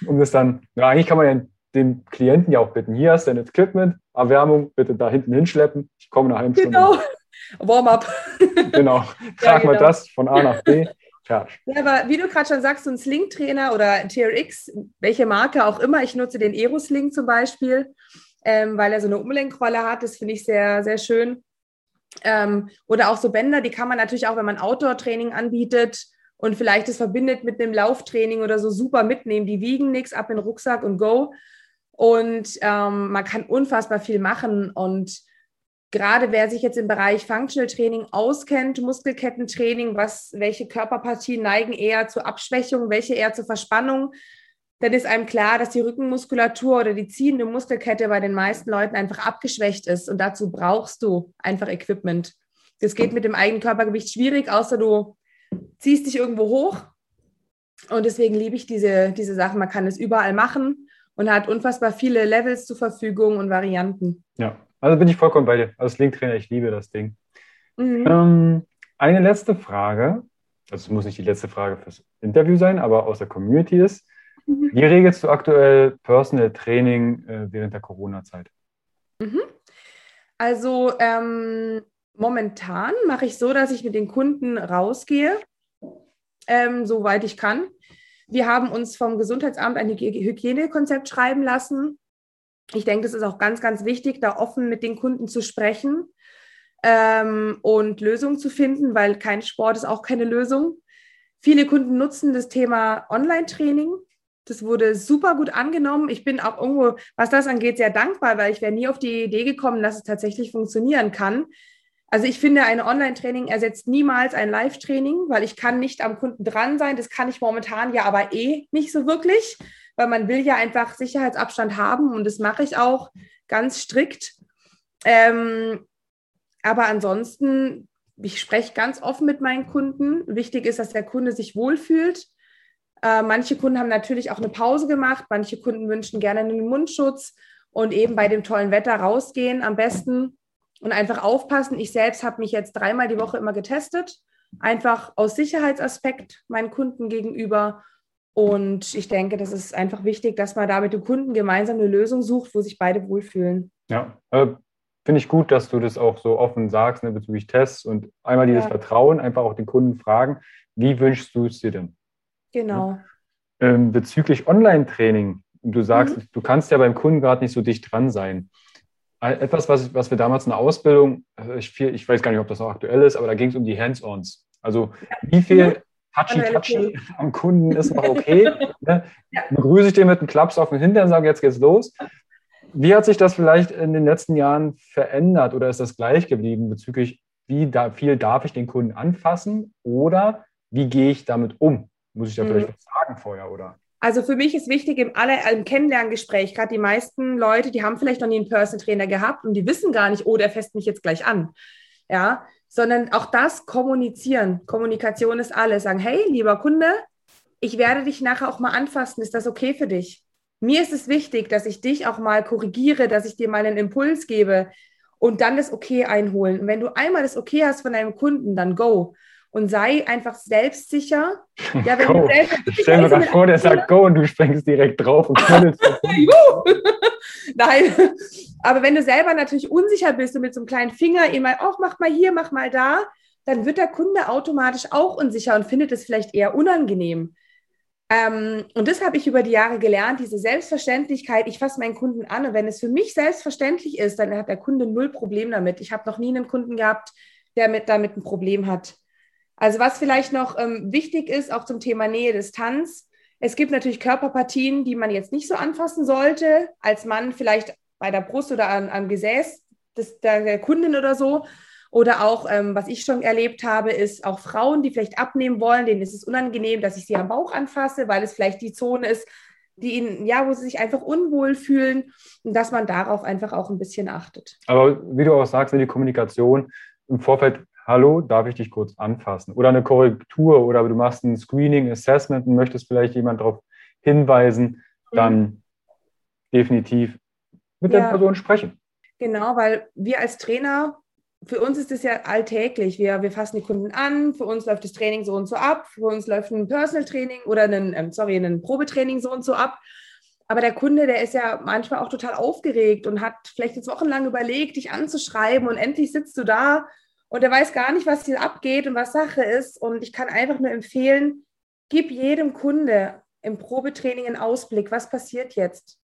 Speaker 1: Um das dann, ja, eigentlich kann man ja den Klienten ja auch bitten, hier hast du dein Equipment, Erwärmung, bitte da hinten hinschleppen. Ich komme nach halben
Speaker 2: Genau. Warm-up.
Speaker 1: Genau. Trag ja, genau. mal das von A nach B.
Speaker 2: Ja. ja, aber wie du gerade schon sagst, so ein Sling-Trainer oder TRX, welche Marke auch immer, ich nutze den Aero-Sling zum Beispiel, ähm, weil er so eine Umlenkrolle hat. Das finde ich sehr, sehr schön. Ähm, oder auch so Bänder, die kann man natürlich auch, wenn man Outdoor-Training anbietet und vielleicht das verbindet mit einem Lauftraining oder so, super mitnehmen. Die wiegen nichts, ab in den Rucksack und go. Und ähm, man kann unfassbar viel machen. Und gerade wer sich jetzt im Bereich Functional Training auskennt, Muskelkettentraining, was, welche Körperpartien neigen eher zur Abschwächung, welche eher zur Verspannung, dann ist einem klar, dass die Rückenmuskulatur oder die ziehende Muskelkette bei den meisten Leuten einfach abgeschwächt ist. Und dazu brauchst du einfach Equipment. Das geht mit dem eigenen Körpergewicht schwierig, außer du ziehst dich irgendwo hoch. Und deswegen liebe ich diese, diese Sachen. Man kann es überall machen und hat unfassbar viele Levels zur Verfügung und Varianten.
Speaker 1: Ja, also bin ich vollkommen bei dir. Als Linktrainer, ich liebe das Ding. Mhm. Ähm, eine letzte Frage, also es muss nicht die letzte Frage fürs Interview sein, aber aus der Community ist. Wie regelst du aktuell Personal Training äh, während der Corona-Zeit?
Speaker 2: Mhm. Also ähm, momentan mache ich so, dass ich mit den Kunden rausgehe, ähm, soweit ich kann. Wir haben uns vom Gesundheitsamt ein Hygienekonzept schreiben lassen. Ich denke, es ist auch ganz, ganz wichtig, da offen mit den Kunden zu sprechen ähm, und Lösungen zu finden, weil kein Sport ist auch keine Lösung. Viele Kunden nutzen das Thema Online-Training. Das wurde super gut angenommen. Ich bin auch irgendwo, was das angeht, sehr dankbar, weil ich wäre nie auf die Idee gekommen, dass es tatsächlich funktionieren kann. Also ich finde, ein Online-Training ersetzt niemals ein Live-Training, weil ich kann nicht am Kunden dran sein. Das kann ich momentan ja aber eh nicht so wirklich, weil man will ja einfach Sicherheitsabstand haben und das mache ich auch ganz strikt. Ähm, aber ansonsten, ich spreche ganz offen mit meinen Kunden. Wichtig ist, dass der Kunde sich wohlfühlt. Äh, manche Kunden haben natürlich auch eine Pause gemacht, manche Kunden wünschen gerne einen Mundschutz und eben bei dem tollen Wetter rausgehen am besten und einfach aufpassen. Ich selbst habe mich jetzt dreimal die Woche immer getestet, einfach aus Sicherheitsaspekt meinen Kunden gegenüber. Und ich denke, das ist einfach wichtig, dass man da mit dem Kunden gemeinsam eine Lösung sucht, wo sich beide wohlfühlen.
Speaker 1: Ja, äh, finde ich gut, dass du das auch so offen sagst ne, bezüglich Tests und einmal dieses ja. Vertrauen, einfach auch den Kunden fragen, wie wünschst du es dir denn?
Speaker 2: Genau.
Speaker 1: Ähm, bezüglich Online-Training, du sagst, mhm. du kannst ja beim Kunden gerade nicht so dicht dran sein. Etwas, was, was wir damals in der Ausbildung, äh, ich, ich weiß gar nicht, ob das noch aktuell ist, aber da ging es um die Hands-ons. Also wie viel mhm. Touchy-Touchy am Kunden ist noch okay. ne? ja. Begrüße ich den mit einem Klaps auf den Hintern und sage, jetzt geht's los. Wie hat sich das vielleicht in den letzten Jahren verändert oder ist das gleich geblieben bezüglich, wie da, viel darf ich den Kunden anfassen oder wie gehe ich damit um? Muss ich da vielleicht mhm. was sagen vorher, oder?
Speaker 2: Also für mich ist wichtig im, alle, im Kennenlerngespräch, gerade die meisten Leute, die haben vielleicht noch nie einen Personal Trainer gehabt und die wissen gar nicht, oh, der fässt mich jetzt gleich an. Ja, sondern auch das kommunizieren. Kommunikation ist alles. Sagen, hey, lieber Kunde, ich werde dich nachher auch mal anfassen. Ist das okay für dich? Mir ist es wichtig, dass ich dich auch mal korrigiere, dass ich dir mal einen Impuls gebe und dann das Okay einholen. Und wenn du einmal das Okay hast von deinem Kunden, dann go und sei einfach selbstsicher.
Speaker 1: Ja, wenn go. du Stell dir mal vor, der sagt Go und du sprengst direkt drauf und knüttelst.
Speaker 2: Nein, aber wenn du selber natürlich unsicher bist und mit so einem kleinen Finger immer, auch mach mal hier, mach mal da, dann wird der Kunde automatisch auch unsicher und findet es vielleicht eher unangenehm. Ähm, und das habe ich über die Jahre gelernt, diese Selbstverständlichkeit. Ich fasse meinen Kunden an und wenn es für mich selbstverständlich ist, dann hat der Kunde null Problem damit. Ich habe noch nie einen Kunden gehabt, der mit, damit ein Problem hat. Also was vielleicht noch ähm, wichtig ist, auch zum Thema Nähe, Distanz. Es gibt natürlich Körperpartien, die man jetzt nicht so anfassen sollte, als Mann vielleicht bei der Brust oder am, am Gesäß des, der, Kundin oder so. Oder auch, ähm, was ich schon erlebt habe, ist auch Frauen, die vielleicht abnehmen wollen, denen ist es unangenehm, dass ich sie am Bauch anfasse, weil es vielleicht die Zone ist, die ihnen, ja, wo sie sich einfach unwohl fühlen und dass man darauf einfach auch ein bisschen achtet.
Speaker 1: Aber wie du auch sagst, in die Kommunikation im Vorfeld hallo, darf ich dich kurz anfassen? Oder eine Korrektur oder du machst ein Screening, Assessment und möchtest vielleicht jemand darauf hinweisen, dann mhm. definitiv mit ja. der Person sprechen.
Speaker 2: Genau, weil wir als Trainer, für uns ist es ja alltäglich. Wir, wir fassen die Kunden an, für uns läuft das Training so und so ab, für uns läuft ein Personal Training oder ein, ähm, sorry, ein Probetraining so und so ab. Aber der Kunde, der ist ja manchmal auch total aufgeregt und hat vielleicht jetzt wochenlang überlegt, dich anzuschreiben und endlich sitzt du da und er weiß gar nicht, was hier abgeht und was Sache ist. Und ich kann einfach nur empfehlen, gib jedem Kunde im Probetraining einen Ausblick, was passiert jetzt.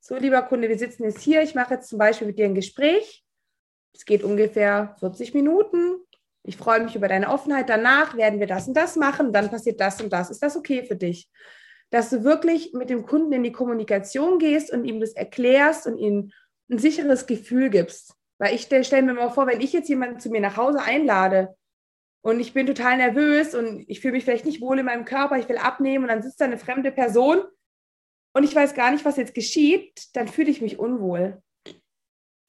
Speaker 2: So, lieber Kunde, wir sitzen jetzt hier, ich mache jetzt zum Beispiel mit dir ein Gespräch. Es geht ungefähr 40 Minuten. Ich freue mich über deine Offenheit. Danach werden wir das und das machen. Dann passiert das und das. Ist das okay für dich? Dass du wirklich mit dem Kunden in die Kommunikation gehst und ihm das erklärst und ihm ein sicheres Gefühl gibst. Weil ich stelle mir mal vor, wenn ich jetzt jemanden zu mir nach Hause einlade und ich bin total nervös und ich fühle mich vielleicht nicht wohl in meinem Körper, ich will abnehmen und dann sitzt da eine fremde Person und ich weiß gar nicht, was jetzt geschieht, dann fühle ich mich unwohl.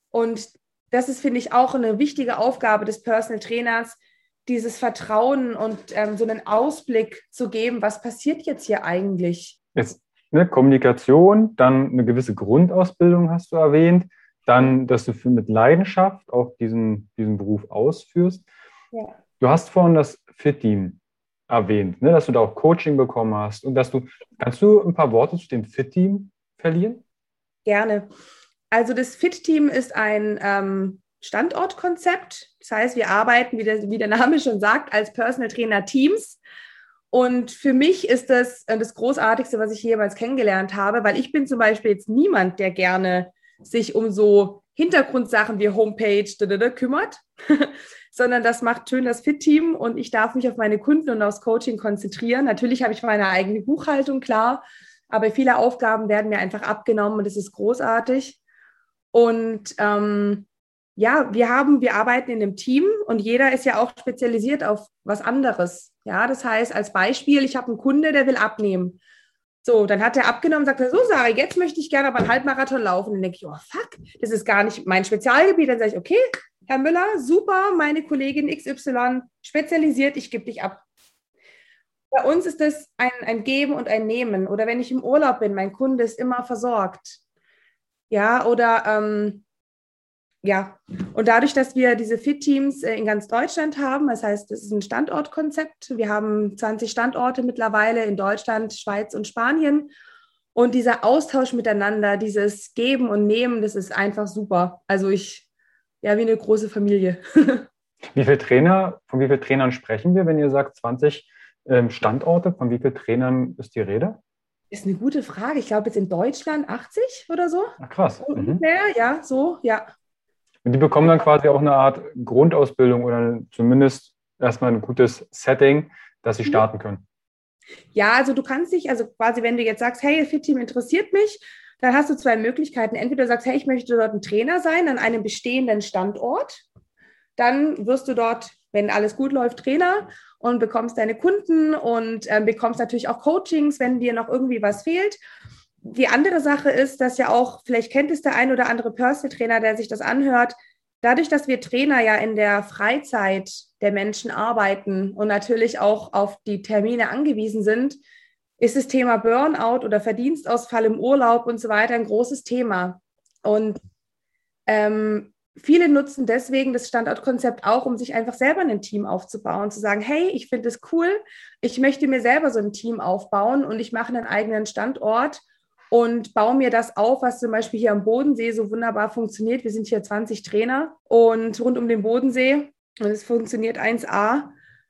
Speaker 2: Und das ist, finde ich, auch eine wichtige Aufgabe des Personal Trainers, dieses Vertrauen und ähm, so einen Ausblick zu geben, was passiert jetzt hier eigentlich?
Speaker 1: Jetzt ne, Kommunikation, dann eine gewisse Grundausbildung hast du erwähnt dann, dass du für, mit Leidenschaft auch diesen, diesen Beruf ausführst. Ja. Du hast vorhin das Fit-Team erwähnt, ne, dass du da auch Coaching bekommen hast und dass du, kannst du ein paar Worte zu dem Fit-Team verlieren?
Speaker 2: Gerne. Also das Fit-Team ist ein ähm, Standortkonzept. Das heißt, wir arbeiten, wie der, wie der Name schon sagt, als Personal Trainer Teams. Und für mich ist das äh, das Großartigste, was ich jemals kennengelernt habe, weil ich bin zum Beispiel jetzt niemand, der gerne sich um so Hintergrundsachen wie Homepage kümmert, sondern das macht schön das Fit-Team und ich darf mich auf meine Kunden und aufs Coaching konzentrieren. Natürlich habe ich meine eigene Buchhaltung, klar, aber viele Aufgaben werden mir einfach abgenommen und das ist großartig. Und ähm, ja, wir haben, wir arbeiten in einem Team und jeder ist ja auch spezialisiert auf was anderes. Ja, das heißt, als Beispiel, ich habe einen Kunde, der will abnehmen. So, dann hat er abgenommen und sagte, so Sarah, jetzt möchte ich gerne aber einen Halbmarathon laufen. dann denke ich, oh fuck, das ist gar nicht mein Spezialgebiet. Dann sage ich, okay, Herr Müller, super, meine Kollegin XY spezialisiert, ich gebe dich ab. Bei uns ist das ein, ein Geben und ein Nehmen. Oder wenn ich im Urlaub bin, mein Kunde ist immer versorgt. Ja, oder ähm, ja, und dadurch, dass wir diese Fit-Teams äh, in ganz Deutschland haben, das heißt, es ist ein Standortkonzept. Wir haben 20 Standorte mittlerweile in Deutschland, Schweiz und Spanien. Und dieser Austausch miteinander, dieses Geben und Nehmen, das ist einfach super. Also ich, ja, wie eine große Familie.
Speaker 1: wie viele Trainer, von wie vielen Trainern sprechen wir, wenn ihr sagt 20 ähm, Standorte? Von wie vielen Trainern ist die Rede?
Speaker 2: Ist eine gute Frage. Ich glaube jetzt in Deutschland 80 oder so.
Speaker 1: Ach, krass.
Speaker 2: Mhm. Ja, so, ja.
Speaker 1: Und die bekommen dann quasi auch eine Art Grundausbildung oder zumindest erstmal ein gutes Setting, dass sie mhm. starten können.
Speaker 2: Ja, also du kannst dich, also quasi, wenn du jetzt sagst, hey, Fit-Team interessiert mich, dann hast du zwei Möglichkeiten. Entweder du sagst, hey, ich möchte dort ein Trainer sein an einem bestehenden Standort. Dann wirst du dort, wenn alles gut läuft, Trainer und bekommst deine Kunden und äh, bekommst natürlich auch Coachings, wenn dir noch irgendwie was fehlt die andere Sache ist, dass ja auch, vielleicht kennt es der ein oder andere Personal Trainer, der sich das anhört, dadurch, dass wir Trainer ja in der Freizeit der Menschen arbeiten und natürlich auch auf die Termine angewiesen sind, ist das Thema Burnout oder Verdienstausfall im Urlaub und so weiter ein großes Thema. Und ähm, viele nutzen deswegen das Standortkonzept auch, um sich einfach selber ein Team aufzubauen, zu sagen, hey, ich finde es cool, ich möchte mir selber so ein Team aufbauen und ich mache einen eigenen Standort und baue mir das auf, was zum Beispiel hier am Bodensee so wunderbar funktioniert. Wir sind hier 20 Trainer und rund um den Bodensee und es funktioniert 1A.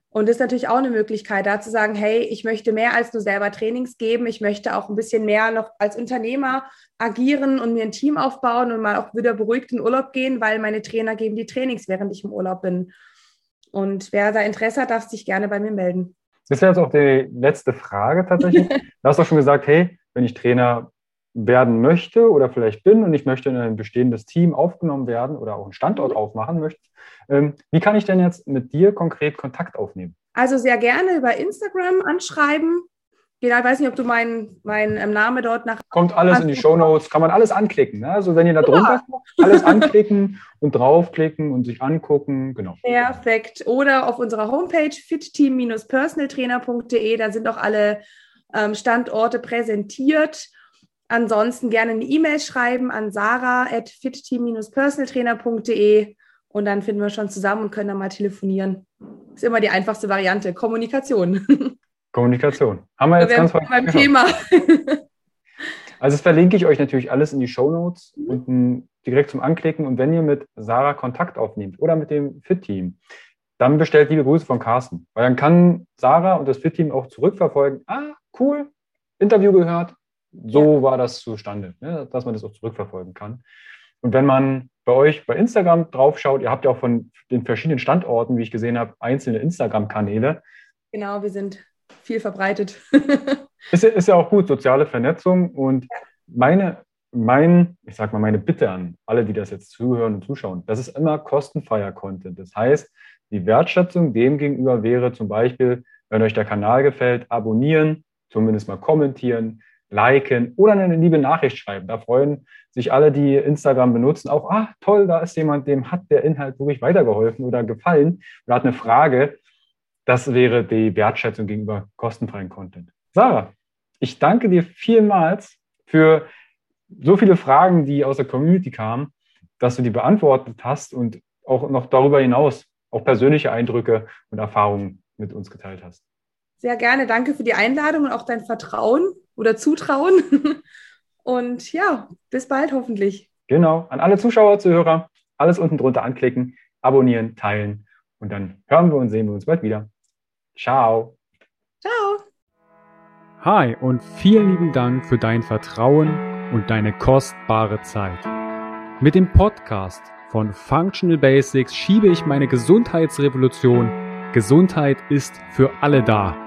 Speaker 2: Und das ist natürlich auch eine Möglichkeit, da zu sagen, hey, ich möchte mehr als nur selber Trainings geben. Ich möchte auch ein bisschen mehr noch als Unternehmer agieren und mir ein Team aufbauen und mal auch wieder beruhigt in Urlaub gehen, weil meine Trainer geben die Trainings, während ich im Urlaub bin. Und wer da Interesse hat, darf sich gerne bei mir melden.
Speaker 1: Das wäre jetzt auch die letzte Frage tatsächlich. du hast doch schon gesagt, hey, wenn ich Trainer werden möchte oder vielleicht bin und ich möchte in ein bestehendes Team aufgenommen werden oder auch einen Standort mhm. aufmachen möchte, ähm, wie kann ich denn jetzt mit dir konkret Kontakt aufnehmen?
Speaker 2: Also sehr gerne über Instagram anschreiben. Genau, ich weiß nicht, ob du meinen mein, ähm, Name dort nach.
Speaker 1: Kommt alles in die Show Notes, kann man alles anklicken. Ne? Also wenn ihr da drunter ja. alles anklicken und draufklicken und sich angucken, genau.
Speaker 2: Perfekt. Oder auf unserer Homepage fitteam-personaltrainer.de, da sind auch alle ähm, Standorte präsentiert. Ansonsten gerne eine E-Mail schreiben an sarah.fitteam-personaltrainer.de und dann finden wir schon zusammen und können dann mal telefonieren. Ist immer die einfachste Variante. Kommunikation.
Speaker 1: Kommunikation. Haben wir jetzt wir ganz
Speaker 2: häufig beim Thema.
Speaker 1: Also das verlinke ich euch natürlich alles in die Show Notes mhm. unten direkt zum Anklicken. Und wenn ihr mit Sarah Kontakt aufnehmt oder mit dem Fit-Team, dann bestellt liebe Grüße von Carsten. Weil dann kann Sarah und das Fit-Team auch zurückverfolgen. Ah, cool, Interview gehört. So ja. war das zustande, ne? dass man das auch zurückverfolgen kann. Und wenn man bei euch bei Instagram draufschaut, ihr habt ja auch von den verschiedenen Standorten, wie ich gesehen habe, einzelne Instagram-Kanäle.
Speaker 2: Genau, wir sind viel verbreitet.
Speaker 1: ist, ist, ja auch gut, soziale Vernetzung. Und ja. meine, mein, ich sag mal, meine Bitte an alle, die das jetzt zuhören und zuschauen, das ist immer kostenfreier Content. Das heißt, die Wertschätzung dem gegenüber wäre zum Beispiel, wenn euch der Kanal gefällt, abonnieren, zumindest mal kommentieren, liken oder eine liebe Nachricht schreiben. Da freuen sich alle, die Instagram benutzen, auch, ah, toll, da ist jemand, dem hat der Inhalt wirklich weitergeholfen oder gefallen oder hat eine Frage. Das wäre die Wertschätzung gegenüber kostenfreien Content. Sarah, ich danke dir vielmals für so viele Fragen, die aus der Community kamen, dass du die beantwortet hast und auch noch darüber hinaus auch persönliche Eindrücke und Erfahrungen mit uns geteilt hast.
Speaker 2: Sehr gerne. Danke für die Einladung und auch dein Vertrauen oder Zutrauen. Und ja, bis bald hoffentlich.
Speaker 1: Genau. An alle Zuschauer, Zuhörer, alles unten drunter anklicken, abonnieren, teilen und dann hören wir und sehen wir uns bald wieder. Ciao.
Speaker 2: Ciao.
Speaker 1: Hi und vielen lieben Dank für dein Vertrauen und deine kostbare Zeit. Mit dem Podcast von Functional Basics schiebe ich meine Gesundheitsrevolution Gesundheit ist für alle da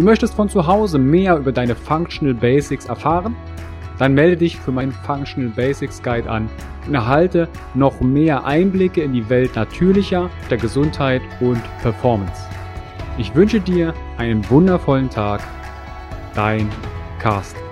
Speaker 1: Du möchtest von zu Hause mehr über deine Functional Basics erfahren? Dann melde dich für meinen Functional Basics Guide an und erhalte noch mehr Einblicke in die Welt natürlicher, der Gesundheit und Performance. Ich wünsche dir einen wundervollen Tag. Dein Carsten.